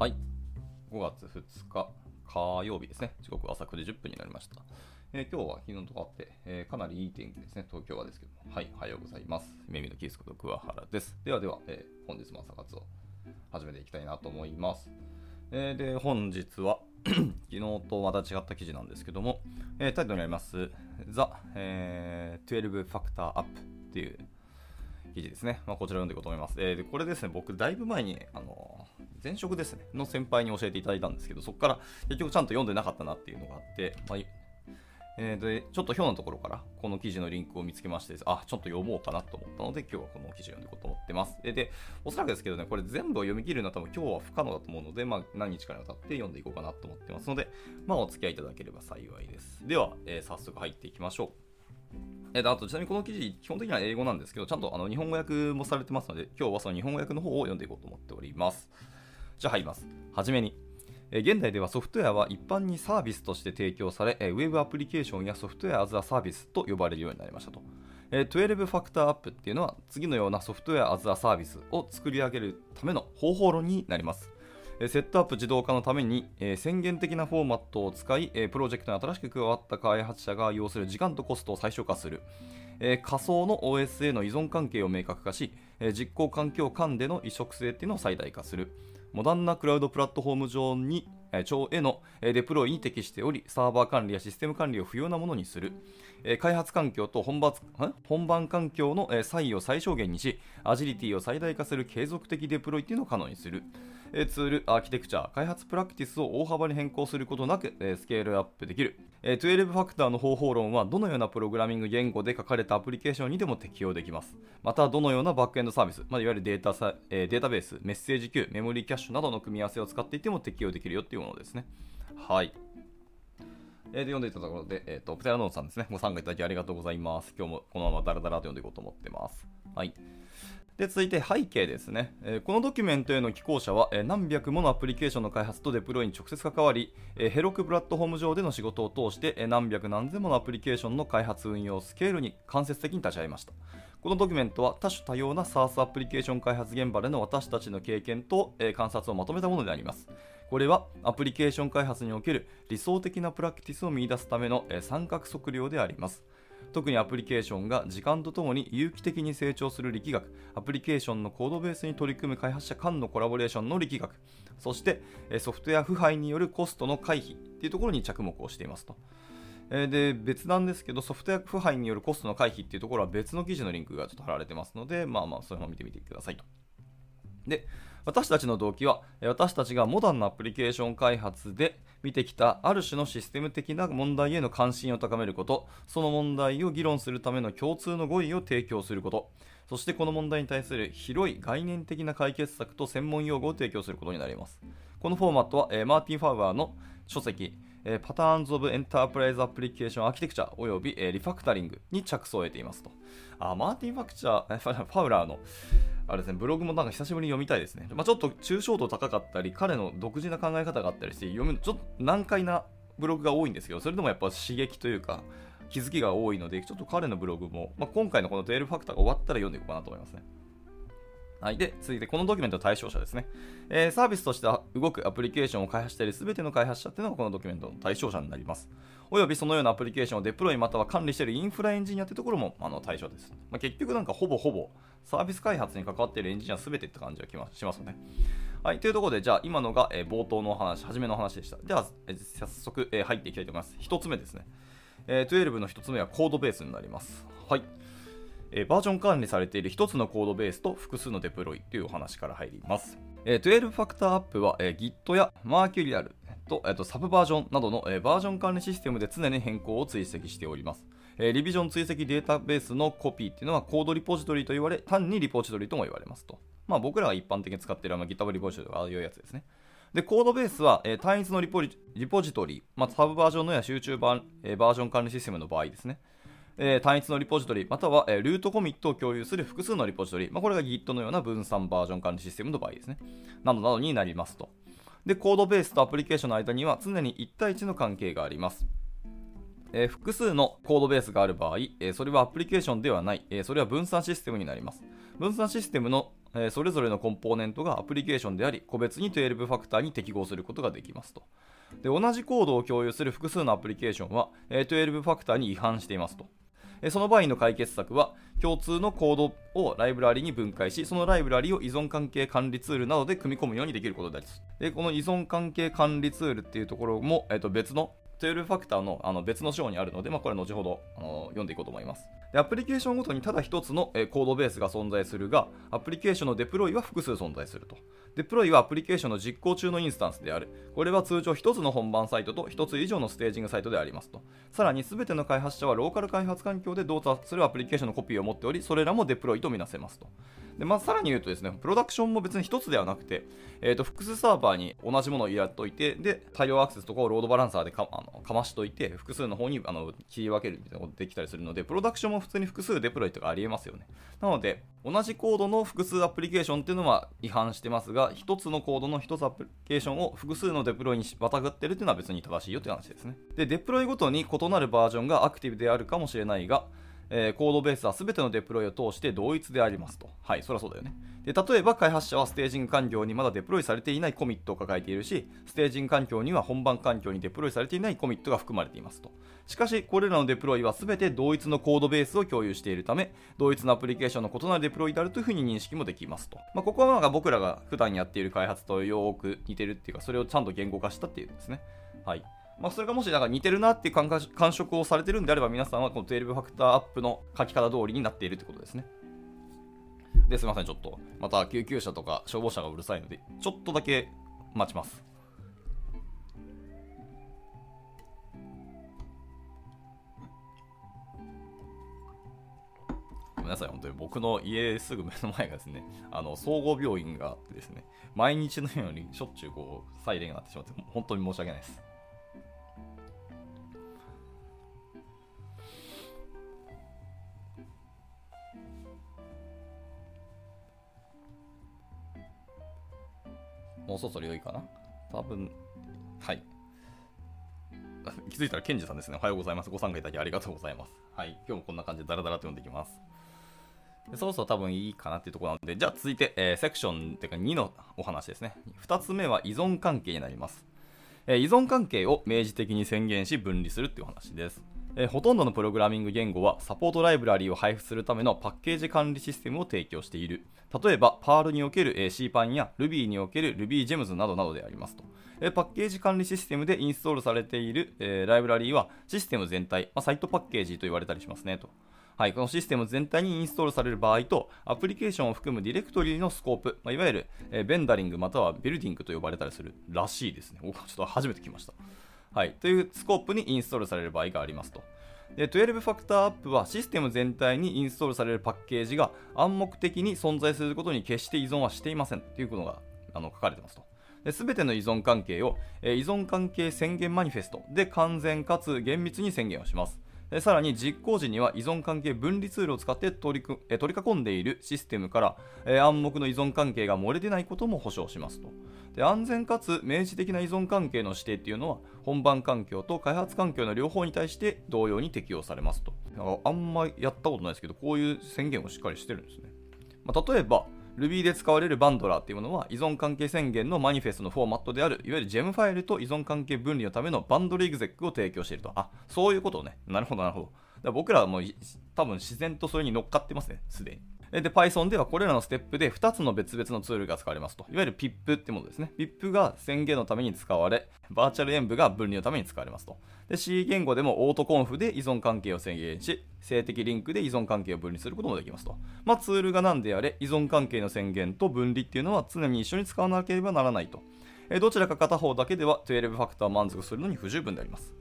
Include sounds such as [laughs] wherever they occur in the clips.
はい。5月2日火曜日ですね。時刻は朝9時10分になりました。えー今日は昨日と変わって、えーかなりいい天気ですね。東京はですけども。はい。おはようございます。耳のキースこと桑原です。ではでは、えー本日も朝活を始めていきたいなと思います。えーで、本日は [clears throat] 昨日とまた違った記事なんですけども、えータイトルにあります、The、えー12 Factor Up っていう記事ですね。まあ、こちら読んでいこうと思います。えーで、これですね、僕、だいぶ前に、あの前職ですね、の先輩に教えていただいたんですけど、そこから結局ちゃんと読んでなかったなっていうのがあって、まあえーでちょっとひょうのところからこの記事のリンクを見つけまして、あ、ちょっと読もうかなと思ったので、今日はこの記事を読んでいこうと思ってます。で、でおそらくですけどね、これ全部を読み切るのは多分今日は不可能だと思うので、まあ、何日かにわたって読んでいこうかなと思ってますので、まあ、お付き合いいただければ幸いです。では、えー早速入っていきましょう。えっと、あとちなみにこの記事、基本的には英語なんですけど、ちゃんとあの日本語訳もされてますので、今日はその日本語訳の方を読んでいこうと思っております。じゃ入ります。はじめに。現代ではソフトウェアは一般にサービスとして提供され、えーウェブアプリケーションやソフトウェアアズアサービスと呼ばれるようになりましたと。12ファクターアップっていうのは次のようなソフトウェアアズアサービスを作り上げるための方法論になります。セットアップ自動化のために、宣言的なフォーマットを使い、プロジェクトに新しく加わった開発者が要する時間とコストを最小化する、仮想の OS への依存関係を明確化し、実行環境間での移植性っていうのを最大化するモダンなクラウドプラットフォーム上にえー上へのデプロイに適しておりサーバー管理やシステム管理を不要なものにする開発環境と本番本番環境のえ差異を最小限にしアジリティを最大化する継続的デプロイっていうのを可能にするツール、アーキテクチャ、開発プラクティスを大幅に変更することなく、スケールアップできる。12ファクターの方法論は、どのようなプログラミング言語で書かれたアプリケーションにでも適用できます。また、どのようなバックエンドサービス、まあ、いわゆるデータ、データベース、メッセージ Q、メモリーキャッシュなどの組み合わせを使っていても適用できるよっていうものですね。はい。えーで読んでいたところで、えっ、と、プテラノートさんですね。ご参加いただきありがとうございます。今日もこのままダラダラと読んでいこうと思ってます。はい。で続いて背景ですね、えーこのドキュメントへの寄稿者は、えー何百ものアプリケーションの開発とデプロイに直接関わり、えーヘロクプラットフォーム上での仕事を通して、え何百何千ものアプリケーションの開発運用スケールに間接的に立ち会いましたこのドキュメントは多種多様な SaaS アプリケーション開発現場での私たちの経験と、え観察をまとめたものでありますこれはアプリケーション開発における理想的なプラクティスを見出すための、三角測量であります特にアプリケーションが時間とともに有機的に成長する力学、アプリケーションのコードベースに取り組む開発者間のコラボレーションの力学、そしてソフトウェア腐敗によるコストの回避というところに着目をしていますと。で別なんですけど、ソフトウェア腐敗によるコストの回避っていうところは別の記事のリンクがちょっと貼られてますので、まあまあ、それも見てみてくださいと。で私たちの動機は私たちがモダンなアプリケーション開発で見てきたある種のシステム的な問題への関心を高めることその問題を議論するための共通の語彙を提供することそしてこの問題に対する広い概念的な解決策と専門用語を提供することになります。このフォーマットは、えーマーティン・ファウアーの書籍えーパターンズ・オブ・エンタープライズ・アプリケーション・アーキテクチャおよび、えーリファクタリングに着想を得ていますと。あマーティン・ファクチャー、ファウラーのあれですね、ブログもなんか久しぶりに読みたいですね。まあ、ちょっと抽象度高かったり、彼の独自な考え方があったりして、読むちょっと難解なブログが多いんですけど、それでもやっぱ刺激というか、気づきが多いので、ちょっと彼のブログも、まあ、今回のこの12ファクターが終わったら読んでいこうかなと思いますね。はい、で続いてこのドキュメントの対象者ですね、えーサービスとして動くアプリケーションを開発しているすべての開発者っていうのがこのドキュメントの対象者になります。およびそのようなアプリケーションをデプロイまたは管理しているインフラエンジニアってところもあの対象です。まあ、結局なんかほぼほぼサービス開発に関わっているエンジニアすべてって感じがしますよね。はい、というところで、じゃあ今のが、え冒頭のお話、初めの話でした。では、早速、え入っていきたいと思います。一つ目ですね。え12の一つ目はコードベースになります。はい。えバージョン管理されている一つのコードベースと複数のデプロイというお話から入ります。えー12ファクターアップは、え Git や Mercurial と,、えーとサブバージョンなどの、えバージョン管理システムで常に変更を追跡しております。えリビジョン追跡データベースのコピーっていうのはコードリポジトリと言われ、単にリポジトリとも言われますと。まあ僕らが一般的に使っているあの GitHub リポジトリとかああいうやつですね。で、コードベースは、え単一のリポジリポジトリ、まあ、サブバージョンのや集中バ,、えバージョン管理システムの場合ですね。えー単一のリポジトリ、または、えールートコミットを共有する複数のリポジトリ、まあ、これが Git のような分散バージョン管理システムの場合ですね。などなどになりますと。で、コードベースとアプリケーションの間には常に1対1の関係があります。えー複数のコードベースがある場合、えーそれはアプリケーションではない、えーそれは分散システムになります。分散システムのえそれぞれのコンポーネントがアプリケーションであり、個別に12ファクターに適合することができますと。で同じコードを共有する複数のアプリケーションは、え12ファクターに違反していますと。その場合の解決策は、共通のコードをライブラリに分解し、そのライブラリを依存関係管理ツールなどで組み込むようにできることです。で、この依存関係管理ツールっていうところも、えーと別の12ファクターのあの別の章にあるので、まあ、これは後ほどあの読んでいこうと思います。でアプリケーションごとにただ一つの、えーコードベースが存在するが、アプリケーションのデプロイは複数存在すると。デプロイはアプリケーションの実行中のインスタンスである。これは通常一つの本番サイトと一つ以上のステージングサイトでありますと。さらに全ての開発者はローカル開発環境で動作するアプリケーションのコピーを持っており、それらもデプロイとみなせますと。でまあ、さらに言うとですね、プロダクションも別に一つではなくて、えー、と複数サーバーに同じものを入れといて、で、大量アクセスとかをロードバランサーでかあのかましといて、複数の方にあの切り分けるみたいなことができたりするので、プロダクションも普通に複数デプロイとかありえますよね。なので、同じコードの複数アプリケーションっていうのは違反してますが、1つのコードの1つアプリケーションを複数のデプロイにまたがってるっていうのは別に正しいよという話ですね。で、デプロイごとに異なるバージョンがアクティブであるかもしれないが、えーコードベースは全てのデプロイを通して同一でありますと。はい、そりゃそうだよね。で、例えば開発者はステージング環境にまだデプロイされていないコミットを抱えているし、ステージング環境には本番環境にデプロイされていないコミットが含まれていますと。しかし、これらのデプロイは全て同一のコードベースを共有しているため、同一のアプリケーションの異なるデプロイであるというふうに認識もできますと。まあ、ここはなんか僕らが普段やっている開発とよく似てるっていうか、それをちゃんと言語化したっていうんですね。はい。まあ、それがもしなんか似てるなっていう感触をされてるんであれば皆さんはこの12ファクターアップの書き方通りになっているってことですね。ですいません、ちょっとまた救急車とか消防車がうるさいので、ちょっとだけ待ちます。ごめんなさい、本当に僕の家すぐ目の前がですね、[laughs] あの総合病院があってですね、毎日のようにしょっちゅうこうサイレンが鳴ってしまって、本当に申し訳ないです。もうそろそろ良いかな？多分、はい。[laughs] 気づいたらケンジさんですね。おはようございます。ご参加いただきありがとうございます。はい。今日もこんな感じでダラダラと読んでいきます。でそろそろ多分いいかなっていうところなので、じゃあ続いて、えーセクションっていうか2のお話ですね。2つ目は依存関係になります。えー依存関係を明示的に宣言し分離するっていう話です。えーほとんどのプログラミング言語はサポートライブラリーを配布するためのパッケージ管理システムを提供している。例えば、Perl における CPAN や Ruby における RubyGems などなどでありますと。パッケージ管理システムでインストールされている、ライブラリーはシステム全体、ま、サイトパッケージと言われたりしますねと。はい、このシステム全体にインストールされる場合と、アプリケーションを含むディレクトリのスコープ、ま、いわゆる、えベンダリングまたはビルディングと呼ばれたりするらしいですね。おちょっと初めて聞きました。はい、というスコープにインストールされる場合がありますと。で12ファクターアップはシステム全体にインストールされるパッケージが暗黙的に存在することに決して依存はしていませんということがあの書かれてますと。すべての依存関係を、え依存関係宣言マニフェストで完全かつ厳密に宣言をします。さらに実行時には依存関係分離ツールを使って取りくえ取り囲んでいるシステムから、え暗黙の依存関係が漏れ出ないことも保証しますと。で安全かつ明示的な依存関係の指定っていうのは本番環境と開発環境の両方に対して同様に適用されますと。なんかあんまやったことないですけど、こういう宣言をしっかりしてるんですね。まあ、例えば、Ruby で使われるバンドラーっていうものは依存関係宣言のマニフェストのフォーマットであるいわゆる GEM ファイルと依存関係分離のためのバンドルエグゼックを提供していると。あ、そういうことね。なるほど、なるほど。だら僕らはもう多分自然とそれに乗っかってますね、すでに。で、Python ではこれらのステップで2つの別々のツールが使われますと。いわゆる PIP ってものですね。PIP が宣言のために使われ、バーチャル演舞が分離のために使われますと。で、C 言語でもオートコンフで依存関係を宣言し、静的リンクで依存関係を分離することもできますと。まあ、ツールが何であれ、依存関係の宣言と分離っていうのは常に一緒に使わなければならないと。どちらか片方だけでは12ファクター満足するのに不十分であります。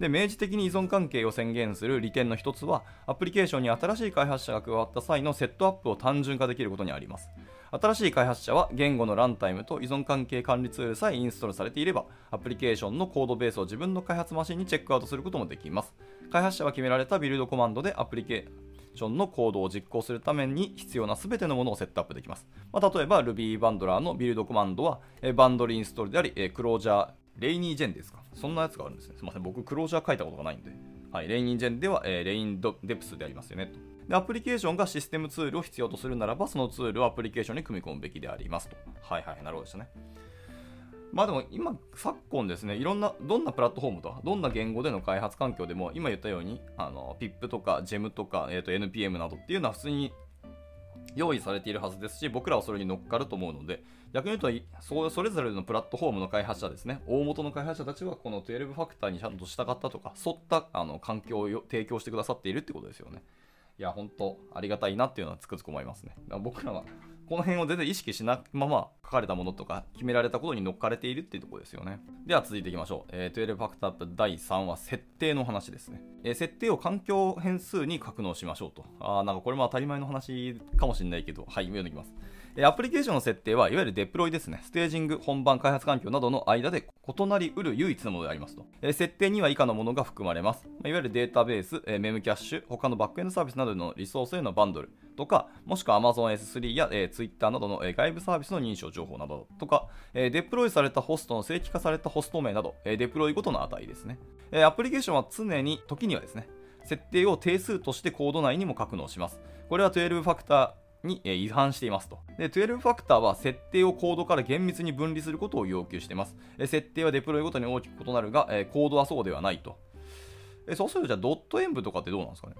で明示的に依存関係を宣言する利点の一つはアプリケーションに新しい開発者が加わった際のセットアップを単純化できることにあります。新しい開発者は言語のランタイムと依存関係管理ツールさえインストールされていればアプリケーションのコードベースを自分の開発マシンにチェックアウトすることもできます。開発者は決められたビルドコマンドでアプリケーションのコードを実行するために必要な全てのものをセットアップできます、まあ、例えば Ruby バンドラーのビルドコマンドはえバンドルインストールでありえクロージャレイニージェンですか？そんなやつがあるんですね。すみません。僕、クロージャー書いたことがないんで。はい。レイニージェンでは、えーレインドデプスでありますよね。とで、アプリケーションがシステムツールを必要とするならば、そのツールをアプリケーションに組み込むべきでありますと。はいはい、なるほどですね。まあでも今、昨今ですね、いろんな、どんなプラットフォームとか、どんな言語での開発環境でも、今言ったように、あの、PIP とか GEM とか、えー、と NPM などっていうのは普通に用意されているはずですし、僕らはそれに乗っかると思うので、逆に言うと、それぞれのプラットフォームの開発者ですね、大元の開発者たちはこの12ファクターにちゃんと従ったとか、沿ったあの環境を提供してくださっているってことですよね。いや、本当ありがたいなっていうのはつくづく思いますね。僕らはこの辺を全然意識しないまま書かれたものとか決められたことに乗っかれているっていうところですよね。では続いていきましょう。えー、12ファクターアップ第3は設定の話ですね。えー、設定を環境変数に格納しましょうと。あなんかこれも当たり前の話かもしれないけど、はい、読んでいきます。アプリケーションの設定はいわゆるデプロイですね。ステージング、本番、開発環境などの間で異なりうる唯一のものでありますと。設定には以下のものが含まれます。いわゆるデータベース、メムキャッシュ、他のバックエンドサービスなどのリソースへのバンドルとか、もしくは Amazon S3 や、Twitter などの、外部サービスの認証情報などとか、デプロイされたホストの正規化されたホスト名など、デプロイごとの値ですね。アプリケーションは常に、時にはですね、設定を定数としてコード内にも格納します。これは12ファクターに違反していますと。で、12ファクターは設定をコードから厳密に分離することを要求しています。設定はデプロイごとに大きく異なるが、コードはそうではないと。そうすると、じゃあドット演舞とかってどうなんですかね？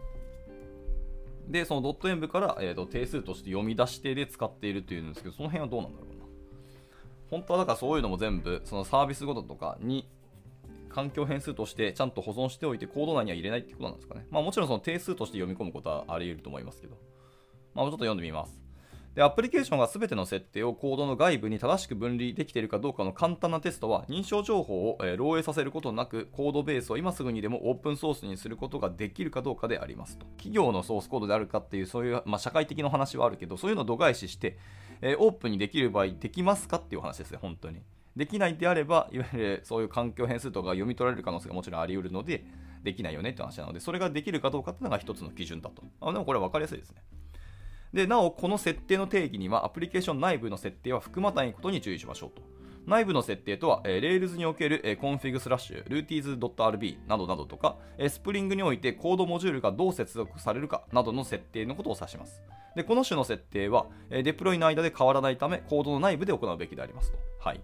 で、そのドット演舞から、えーと、定数として読み出してで使っているというんですけど、その辺はどうなんだろうな？本当はだからそういうのも全部、そのサービスごととかに環境変数としてちゃんと保存しておいてコード内には入れないってことなんですかね？まあもちろんその定数として読み込むことはあり得ると思いますけど。まあ、ちょっと読んでみます。で、アプリケーションが全ての設定をコードの外部に正しく分離できているかどうかの簡単なテストは、認証情報を、え漏洩させることなく、コードベースを今すぐにでもオープンソースにすることができるかどうかでありますと。企業のソースコードであるかっていう、そういう、まあ、社会的な話はあるけど、そういうのを度外視して、え、オープンにできる場合、できますかっていう話ですね、本当に。できないであれば、いわゆるそういう環境変数とか読み取られる可能性がもちろんあり得るので、できないよねって話なので、それができるかどうかっていうのが一つの基準だと。あでもこれ分かりやすいですね。で、なお、この設定の定義には、アプリケーション内部の設定は含まないことに注意しましょうと。内部の設定とは、えー、Rails における、えー、config スラッシュ、rooties.rb などなどとか、えー、スプリングにおいてコードモジュールがどう接続されるかなどの設定のことを指します。で、この種の設定は、えー、デプロイの間で変わらないため、コードの内部で行うべきでありますと。はい。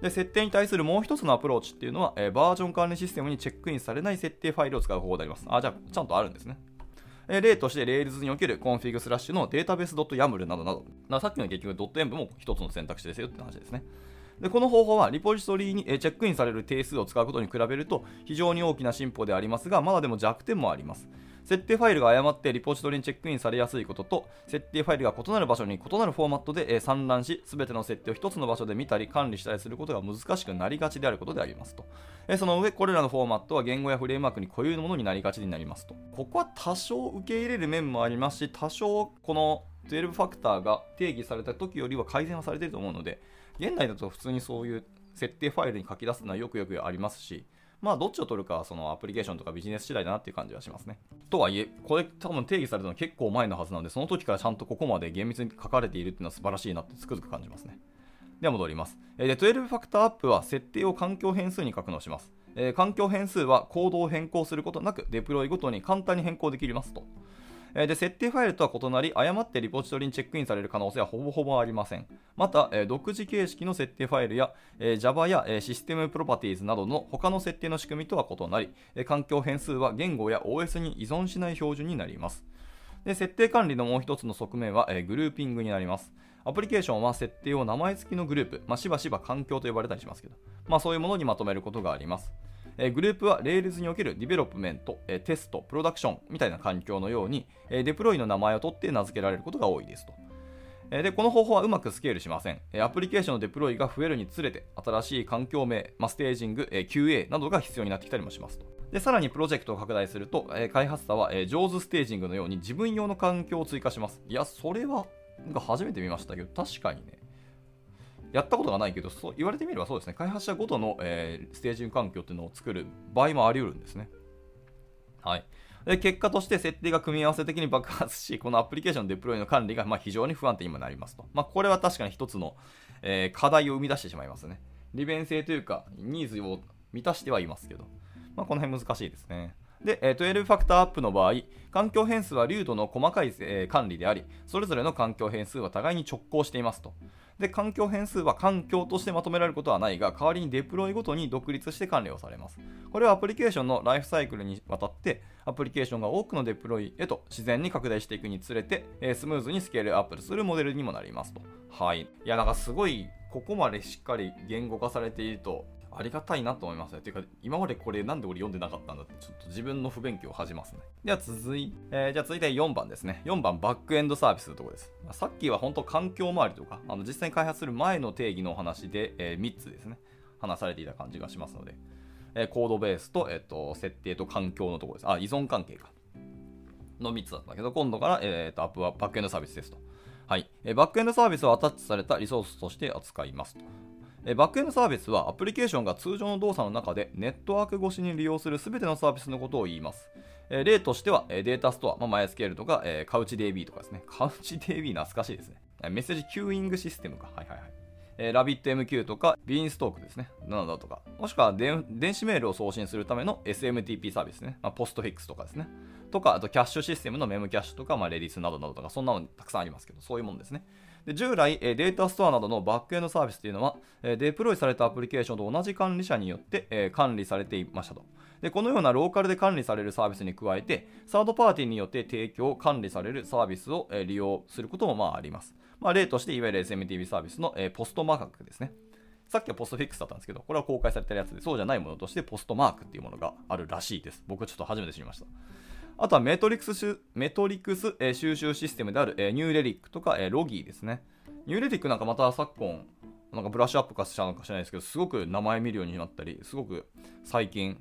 で、設定に対するもう一つのアプローチっていうのは、えー、バージョン管理システムにチェックインされない設定ファイルを使う方法であります。あ、じゃあ、ちゃんとあるんですね。え例として Rails における config スラッシュのデータベース .yaml などなど、なさっきの結局ドット .env も一つの選択肢ですよって話ですね。でこの方法はリポジトリにチェックインされる定数を使うことに比べると非常に大きな進歩でありますが、まだでも弱点もあります。設定ファイルが誤ってリポジトリにチェックインされやすいことと、設定ファイルが異なる場所に異なるフォーマットで散乱し、すべての設定を1つの場所で見たり管理したりすることが難しくなりがちであることでありますと。その上、これらのフォーマットは言語やフレームワークに固有のものになりがちになりますと。ここは多少受け入れる面もありますし、多少この12ファクターが定義された時よりは改善はされていると思うので、現代だと普通にそういう設定ファイルに書き出すのはよくよくありますし、まあ、どっちを取るかはそのアプリケーションとかビジネス次第だなっていう感じはしますね。とはいえ、これ多分定義されたの結構前のはずなので、その時からちゃんとここまで厳密に書かれているっていうのは素晴らしいなってつくづく感じますね。では戻ります。で、12ファクターアップは設定を環境変数に格納します。え、環境変数はコードを変更することなく、デプロイごとに簡単に変更できますと。で、設定ファイルとは異なり、誤ってリポジトリにチェックインされる可能性はほぼほぼありません。また、独自形式の設定ファイルや Java やシステムプロパティーズなどの他の設定の仕組みとは異なり、環境変数は言語や OS に依存しない標準になります。で設定管理のもう一つの側面は、えグルーピングになります。アプリケーションは設定を名前付きのグループ、まあ、しばしば環境と呼ばれたりしますけど、まあ、そういうものにまとめることがあります。えグループは Rails における development、えテスト、 production みたいな環境のように、えデプロイの名前を取って名付けられることが多いですと。で、この方法はうまくスケールしません。アプリケーションのデプロイが増えるにつれて、新しい環境名、ま staging、QA などが必要になってきたりもしますと。で、さらにプロジェクトを拡大すると、開発者は、 joe's staging のように自分用の環境を追加します。いや、それは、なんか初めて見ましたけど、確かにね、やったことがないけど、そう言われてみればそうですね、開発者ごとの、えー、ステージング環境っていうのを作る場合もあり得るんですね。はい。で結果として設定が組み合わせ的に爆発し、[laughs] このアプリケーションデプロイの管理がま非常に不安定にもなりますと。まあ、これは確かに一つの、えー、課題を生み出してしまいますね。利便性というか、ニーズを満たしてはいますけど、まあ、この辺難しいですね。で、12ファクターアップの場合、環境変数は流度の細かい、え、管理であり、それぞれの環境変数は互いに直行していますと。で、環境変数は環境としてまとめられることはないが、代わりにデプロイごとに独立して管理をされます。これはアプリケーションのライフサイクルにわたって、アプリケーションが多くのデプロイへと自然に拡大していくにつれて、えー、スムーズにスケールアップするモデルにもなりますと。はい。いや、なんかすごい、ここまでしっかり言語化されていると、ありがたいなと思いますね。ていうか、今までこれなんで俺読んでなかったんだって、ちょっと自分の不勉強を始めますね。では続い、えー、じゃあ続いて4番ですね。4番、バックエンドサービスのところです。さっきは本当環境周りとか、あの実際に開発する前の定義のお話で、えー、3つですね、話されていた感じがしますので、えー、コードベースと、えっ、と、設定と環境のところです。あ、依存関係か。の3つだったけど、今度から、えー、とアップはバックエンドサービスですと。はい。えバックエンドサービスをアタッチされたリソースとして扱いますと。バックエンドサービスはアプリケーションが通常の動作の中でネットワーク越しに利用する全てのサービスのことを言います。例としてはデータストア、まあ、MySQL とかカウチ DB とかですね。カウチ DB 懐かしいですね。メッセージキューイングシステムか。はいはいはい。えー、 RabbitMQ とか、 Beanstalk ですね。などとか。もしくは電子メールを送信するための SMTP サービスね。まあ、 Postfix とかですね。とか、あとキャッシュシステムの Memcache とか、まあ、 Redis などなどとか、そんなのたくさんありますけど、そういうものですね。で従来、データストアなどのバックエンドサービスというのは、デプロイされたアプリケーションと同じ管理者によって管理されていましたと。でこのようなローカルで管理されるサービスに加えて、サードパーティーによって提供、管理されるサービスを利用することもまああります。まあ、例として、いわゆる SMTV サービスのえポストマークですね。さっきはポストフィックスだったんですけど、これは公開されてるやつで、そうじゃないものとしてポストマークっていうものがあるらしいです。僕はちょっと初めて知りました。あとはメトリクスメトリクス、え収集システムである、えニューレリックとか、えロギーですね。ニューレリックなんかまた昨今、なんかブラッシュアップ化したのか知らないですけど、すごく名前見るようになったり、すごく最近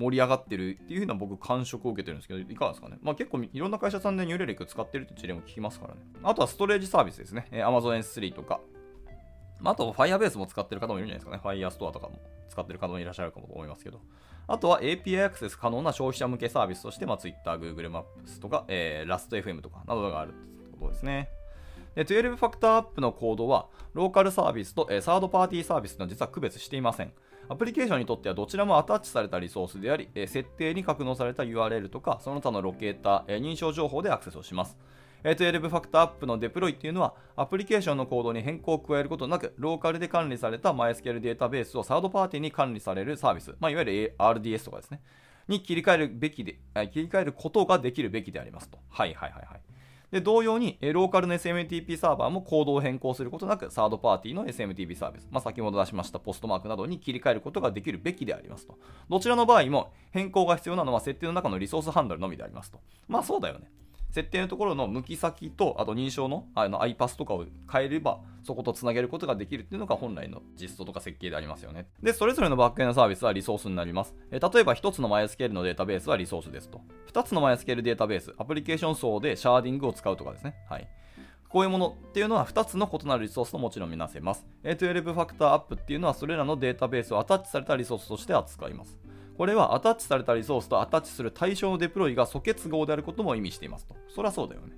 盛り上がってるっていうふうな僕感触を受けてるんですけど、いかがですかね。まあ結構いろんな会社さんでニューレリック使ってるって事例も聞きますからね。あとはストレージサービスですね。え Amazon S3 とか、あと Firebase も使ってる方もいるんじゃないですかね。Firestore とかも使ってる方もいらっしゃるかもと思いますけど。あとは API アクセス可能な消費者向けサービスとして、まあ、Twitter、Google Maps とか、えー、Last.fm とかなどがあるってことですね。で12ファクターアップのコードは、ローカルサービスと、えー、サードパーティーサービスの実は区別していません。アプリケーションにとってはどちらもアタッチされたリソースであり、え、設定に格納された URL とか、その他のロケーター、え、認証情報でアクセスをします。え12ファクターアップのデプロイっていうのは、アプリケーションのコードに変更を加えることなく、ローカルで管理された MySQL データベースをサードパーティーに管理されるサービス、まあ、いわゆる RDS とかですね、に切り替えるべきで、切り替えることができるべきでありますと。はいはいはいはい。で、同様に、ローカルの SMTP サーバーもコードを変更することなく、サードパーティーの SMTP サービス、まあ、先ほど出しましたポストマークなどに切り替えることができるべきでありますと。どちらの場合も変更が必要なのは設定の中のリソースハンドルのみでありますと。まあそうだよね。設定のところの向き先と、あと認証のあの ID pass とかを変えれば、そことつなげることができるっていうのが本来の実装とか設計でありますよね。で、それぞれのバックエンドサービスはリソースになります。え例えば1つの MySQL のデータベースはリソースですと。2つの MySQL データベース、アプリケーション層でシャーディングを使うとかですね。はい。こういうものっていうのは2つの異なるリソースともちろん見なせます。12 Factor App っていうのはそれらのデータベースをアタッチされたリソースとして扱います。これはアタッチされたリソースとアタッチする対象のデプロイが素結合であることも意味していますと。そりゃそうだよね。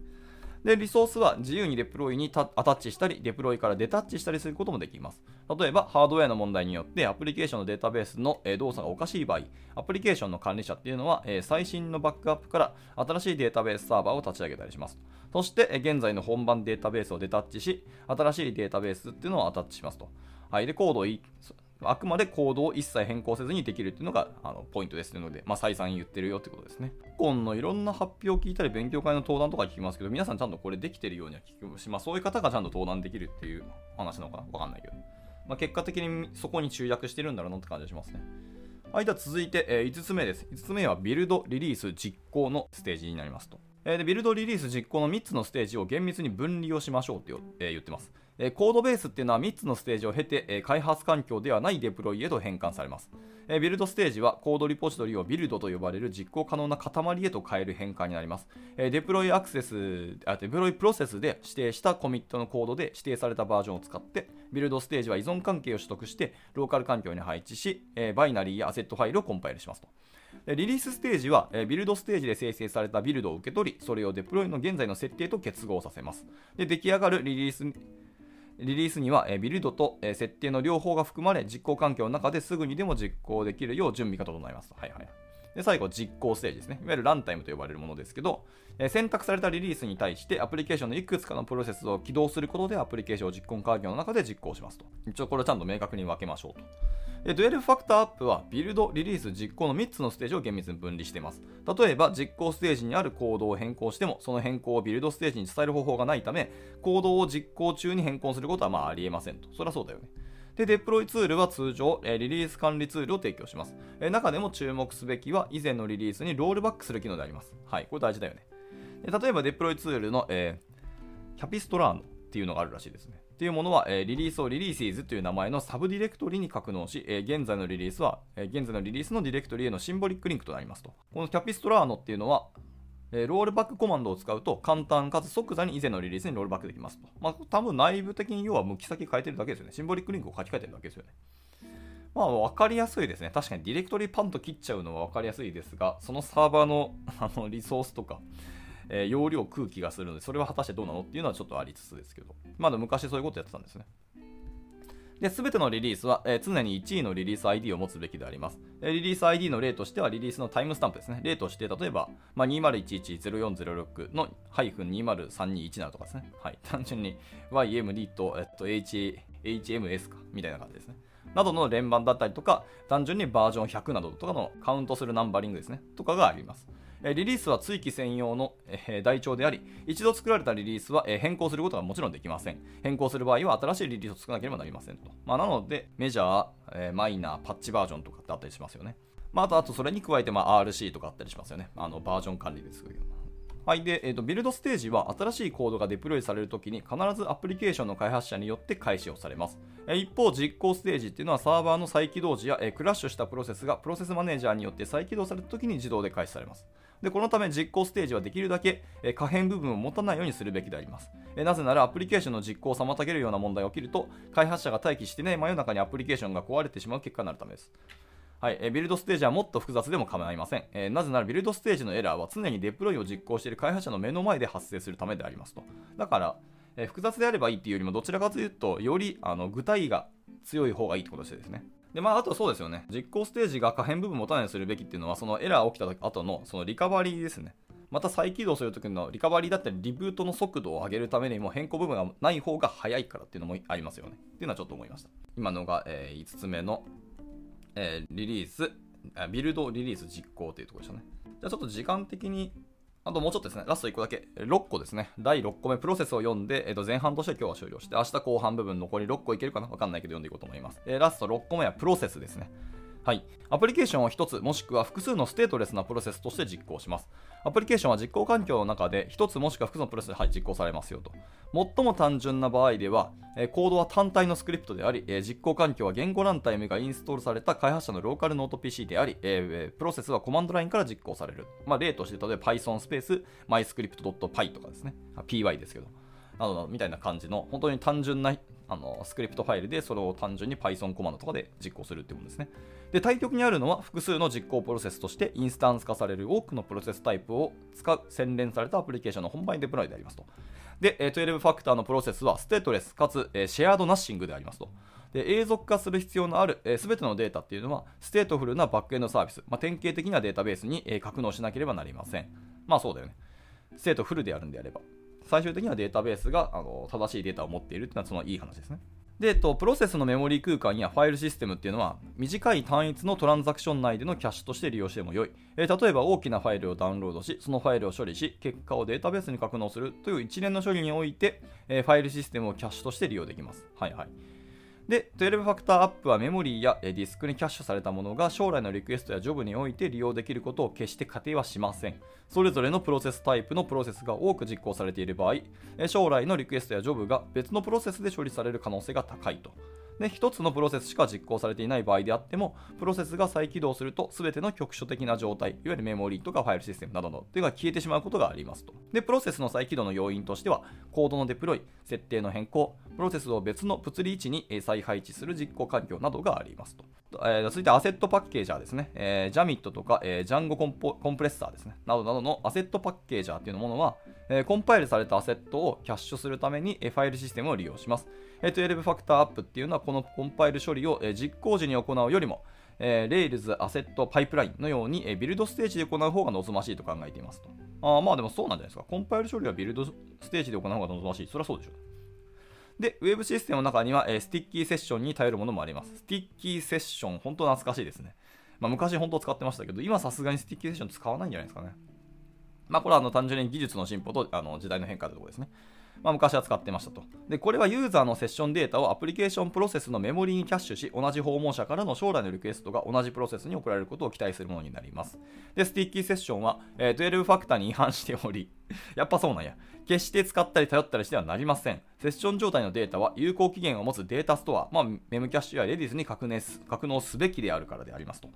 で、リソースは自由にデプロイにアタッチしたり、デプロイからデタッチしたりすることもできます。例えば、ハードウェアの問題によってアプリケーションのデータベースの動作がおかしい場合、アプリケーションの管理者っていうのは、最新のバックアップから新しいデータベースサーバーを立ち上げたりします。そして、現在の本番データベースをデタッチし、新しいデータベースっていうのをアタッチしますと。はい。で、コードをあくまでコードを一切変更せずにできるっていうのがあのポイントですので、まあ、再三言ってるよってことですね。今のいろんな発表を聞いたり、勉強会の登壇とか聞きますけど、皆さんちゃんとこれできてるようには聞くし、まあ、そういう方がちゃんと登壇できるっていう話なのかなわかんないけど。まあ、結果的にそこに注約してるんだろうなって感じがしますね。はい、では続いて、えー、5つ目です。5つ目はビルド、リリース、実行のステージになりますと。えー、でビルド、リリース、実行の3つのステージを厳密に分離をしましょうって、えー、言ってます。えコードベースっていうのは3つのステージを経て、え開発環境ではないデプロイへと変換されます。えビルドステージはコードリポジトリをビルドと呼ばれる実行可能な塊へと変える変換になります。えデプロイアクセスあ、デプロイプロセスで指定したコミットのコードで指定されたバージョンを使って、ビルドステージは依存関係を取得して、ローカル環境に配置し、えバイナリーやアセットファイルをコンパイルしますと。リリースステージは、ビルドステージで生成されたビルドを受け取り、それをデプロイの現在の設定と結合させます。で出来上がるリリースリリースには、えビルドと、え設定の両方が含まれ、実行環境の中ですぐにでも実行できるよう準備が整います。はいはい。で、最後、実行ステージですね。いわゆるランタイムと呼ばれるものですけど、え選択されたリリースに対してアプリケーションのいくつかのプロセスを起動することでアプリケーションを実行環境の中で実行しますと。一応これをちゃんと明確に分けましょうと。でデュエルファクターアップはビルド、リリース、実行の3つのステージを厳密に分離しています。例えば実行ステージにあるコードを変更してもその変更をビルドステージに伝える方法がないためコードを実行中に変更することはまあありえませんと。そりゃそうだよね。で、デプロイツールは通常、えリリース管理ツールを提供します、え中でも注目すべきは以前のリリースにロールバックする機能であります。はい、これ大事だよね。で例えばデプロイツールの、えー、 Capistrano っていうのがあるらしいですね。っていうものは、え、リリースを releases という名前のサブディレクトリに格納し、え、現在のリリースは、え、現在のリリースのディレクトリへのシンボリックリンクとなりますと。この Capistrano っていうのは、えロールバックコマンドを使うと簡単かつ即座に以前のリリースにロールバックできますと。まあ、多分内部的に要は向き先変えてるだけですよね。シンボリックリンクを書き換えてるだけですよね。まあ、分かりやすいですね。確かにディレクトリパンと切っちゃうのは分かりやすいですが、そのサーバーの [laughs] あのリソースとか、えー、容量空気がするので、それは果たしてどうなのっていうのはちょっとありつつですけど、まだ昔そういうことやってたんですね。で、すべてのリリースは、えー、常に1位のリリース ID を持つべきであります。え、リリース ID の例としては、リリースのタイムスタンプですね。例として、例えば、まあ、2011-0406の -20321 などとかですね。はい。[laughs] 単純に YMD と、えっと、H HMS か、みたいな感じですね。などの連番だったりとか、単純にバージョン100などとかのカウントするナンバリングですね。とかがあります。リリースは追記専用の台帳であり、一度作られたリリースは変更することがもちろんできません。変更する場合は新しいリリースを作らなければなりませんと。まあ、なので、メジャー、マイナー、パッチバージョンとかってあったりしますよね。まあ、あと、あとそれに加えて、まあ、RC とかあったりしますよね。あのバージョン管理ですけど。はい。で、えーと、ビルドステージは新しいコードがデプロイされるときに必ずアプリケーションの開発者によって開始をされます。え、一方、実行ステージっていうのはサーバーの再起動時や、え、クラッシュしたプロセスがプロセスマネージャーによって再起動されたときに自動で開始されます。でこのため実行ステージはできるだけ、え可変部分を持たないようにするべきであります、えなぜならアプリケーションの実行を妨げるような問題が起きると開発者が待機してない真夜中にアプリケーションが壊れてしまう結果になるためです。はい、えビルドステージはもっと複雑でも構いません、えなぜならビルドステージのエラーは常にデプロイを実行している開発者の目の前で発生するためでありますと。だから、え複雑であればいいっていうよりもどちらかというとよりあの具体が強い方がいいってことですね。で、まあ、あとそうですよね。実行ステージが可変部分持たないようにするべきっていうのは、そのエラー起きた後のそのリカバリーですね。また再起動するときのリカバリーだったりリブートの速度を上げるためにも変更部分がない方が早いからっていうのもありますよね。っていうのはちょっと思いました。今のが、えー、5つ目の、えー、リリース、ビルドリリース実行というところでしたね。じゃあちょっと時間的にあともうちょっとですね、ラスト1個だけ、6個ですね、第6個目、プロセスを読んで、えー、と前半として今日は終了して、明日後半部分残り6個いけるかな？わかんないけど読んでいこうと思います。えー、ラスト6個目はプロセスですね。はい。アプリケーションを1つもしくは複数のステートレスなプロセスとして実行します。アプリケーションは実行環境の中で1つもしくは複数のプロセスで、はい、実行されますよと。最も単純な場合では、えコードは単体のスクリプトであり、え実行環境は言語ランタイムがインストールされた開発者のローカルノート PC であり、えプロセスはコマンドラインから実行される。まあ、例として、例えば Python スペース myscript.py とかですね。py ですけど。などみたいな感じの、本当に単純なあのスクリプトファイルでそれを単純に Python コマンドとかで実行するっていうものですね。で、対極にあるのは複数の実行プロセスとしてインスタンス化される多くのプロセスタイプを使う洗練されたアプリケーションの本番デプロイでありますと。で、12 Factor のプロセスはステートレスかつ shared nothing でありますと。で永続化する必要のあるすべ、てのデータっていうのはステートフルなバックエンドサービス、まあ、典型的なデータベースに、格納しなければなりません。まあそうだよね。ステートフルであるんであれば。最終的にはデータベースがあの正しいデータを持っているというのはそのいい話ですね。で、えっと、プロセスのメモリー空間やファイルシステムっていうのは短い単一のトランザクション内でのキャッシュとして利用しても良い、えー、例えば大きなファイルをダウンロードしそのファイルを処理し結果をデータベースに格納するという一連の処理において、えー、ファイルシステムをキャッシュとして利用できます。はいはい。で、12ファクターアップはメモリーやディスクにキャッシュされたものが将来のリクエストやジョブにおいて利用できることを決して仮定はしません。それぞれのプロセスタイプのプロセスが多く実行されている場合、将来のリクエストやジョブが別のプロセスで処理される可能性が高いと。で1つのプロセスしか実行されていない場合であってもプロセスが再起動すると全ての局所的な状態いわゆるメモリとかファイルシステムなどのというのが消えてしまうことがありますと。でプロセスの再起動の要因としてはコードのデプロイ設定の変更プロセスを別の物理位置に再配置する実行環境などがありますと、えー、続いてアセットパッケージャーですね、えー、ジャミットとか、えー、ジャンゴコンコンプレッサーですねなどなどのアセットパッケージャーというものは、え、コンパイルされたアセットをキャッシュするために、え、ファイルシステムを利用します12ファクターアップっていうのはこのコンパイル処理をえ実行時に行うよりもえー、Rails アセットパイプラインのように、え、ビルドステージで行う方が望ましいと考えていますと。あまあでもそうなんじゃないですか。コンパイル処理はビルドステージで行う方が望ましい。そりゃそうでしょう。で、ウェブシステムの中には、えー、 sticky session に頼るものもあります。 sticky session、本当懐かしいですね。まあ、昔本当使ってましたけど、今さすがに sticky session 使わないんじゃないですかね。まあ、これはあの単純に技術の進歩とあの時代の変化というところですね。まあ、昔は使ってましたと。で、これはユーザーのセッションデータをアプリケーションプロセスのメモリにキャッシュし、同じ訪問者からの将来のリクエストが同じプロセスに送られることを期待するものになります。で、 sticky session は、えー、12 Factor に違反しており、[laughs] やっぱそうなんや。決して使ったり頼ったりしてはなりません。セッション状態のデータは有効期限を持つデータストア、まあ、 Memcache や Redis に格納すべきであるからでありますと。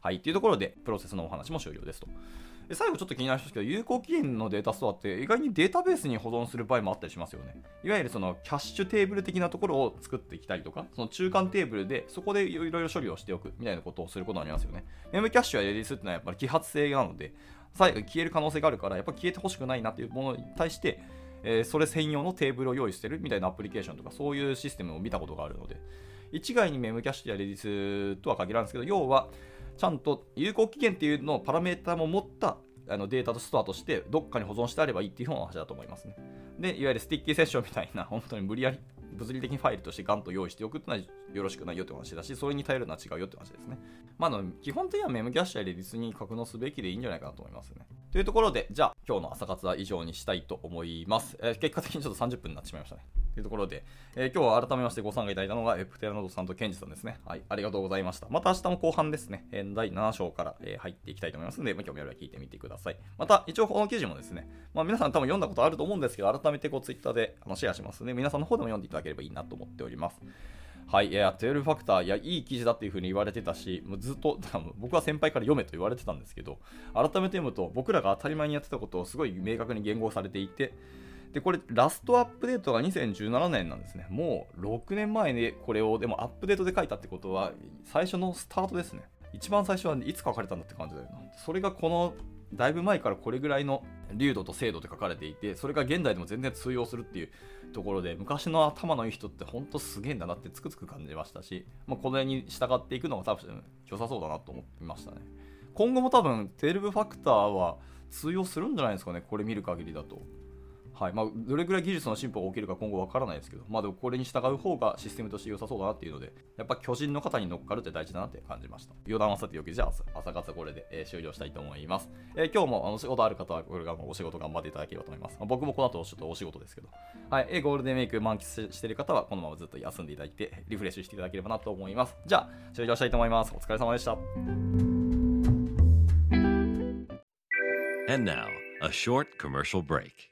はい、というところで、プロセスのお話も終了ですと。で最後ちょっと気になるんですけど、有効期限のデータストアって意外にデータベースに保存する場合もあったりしますよね。いわゆるそのキャッシュテーブル的なところを作ってきたりとか、その中間テーブルでそこでいろいろ処理をしておくみたいなことをすることになりますよね。Memcache や Redis っていうのはやっぱり揮発性なので、最後消える可能性があるから、やっぱ消えてほしくないなっていうものに対して、えー、それ専用のテーブルを用意してるみたいなアプリケーションとか、そういうシステムを見たことがあるので、一概に Memcache や Redis とは限らんですけど、要は、ちゃんと有効期限っていうのをパラメータも持ったあのデータとストアとしてどっかに保存してあればいいっていうような話だと思いますね。で、いわゆる sticky session みたいな、[laughs] 本当に無理やり物理的にファイルとしてガンと用意しておくってのはよろしくないよって話だし、それに頼るのは違うよって話ですね。まあ、基本的にはメムキャッシュやレディスに格納すべきでいいんじゃないかなと思いますね。というところで、じゃあ今日の朝活は以上にしたいと思います。えー、結果的にちょっと30分になってしまいましたね。というところで、えー、今日は改めましてご参加いただいたのが、えプテラノドさんとケンジさんですね。はい、ありがとうございました。また明日も後半ですね、え第7章から、え入っていきたいと思いますので、ま、興味あれば聞いてみてください。また、一応この記事もですね、まあ、皆さん多分読んだことあると思うんですけど、改めてこう Twitter であのシェアしますので、皆さんの方でも読んでいただければいいなと思っております。はい、いや、12ファクター、いや、いい記事だっていう風に言われてたし、もうずっと、僕は先輩から読めと言われてたんですけど、改めて読むと、僕らが当たり前にやってたことをすごい明確に言語されていて、で、これ、ラストアップデートが2017年なんですね。もう6年前にこれを、でもアップデートで書いたってことは、最初のスタートですね。一番最初はいつ書かれたんだって感じだよな。それがこの、だいぶ前からこれぐらいの流度と精度って書かれていて、それが現代でも全然通用するっていうところで、昔の頭のいい人ってほんとすげえんだなってつくつく感じましたし、まあ、この辺に従っていくのが多分良さそうだなと思ってましたね。今後も多分12ファクターは通用するんじゃないですかね、これ見る限りだと。はいまあ、どれぐらい技術の進歩が起きるか今後わからないですけど、まあ、でもこれに従う方がシステムとして良さそうだなっていうので、やっぱ巨人の方に乗っかるって大事だなって感じました。余談はさておき、じゃあ朝活はこれで、えー、終了したいと思います。えー、今日もあの仕事ある方はこれからもお仕事頑張っていただければと思います。まあ、僕もこの後ちょっとお仕事ですけど、はい、えー、ゴールデンウィーク満喫している方はこのままずっと休んでいただいて、リフレッシュしていただければなと思います。じゃあ終了したいと思います。お疲れ様でした。And now, a short commercial break.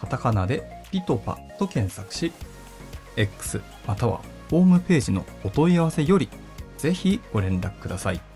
カタカナでピトパと検索し、X またはホームページのお問い合わせよりぜひご連絡ください。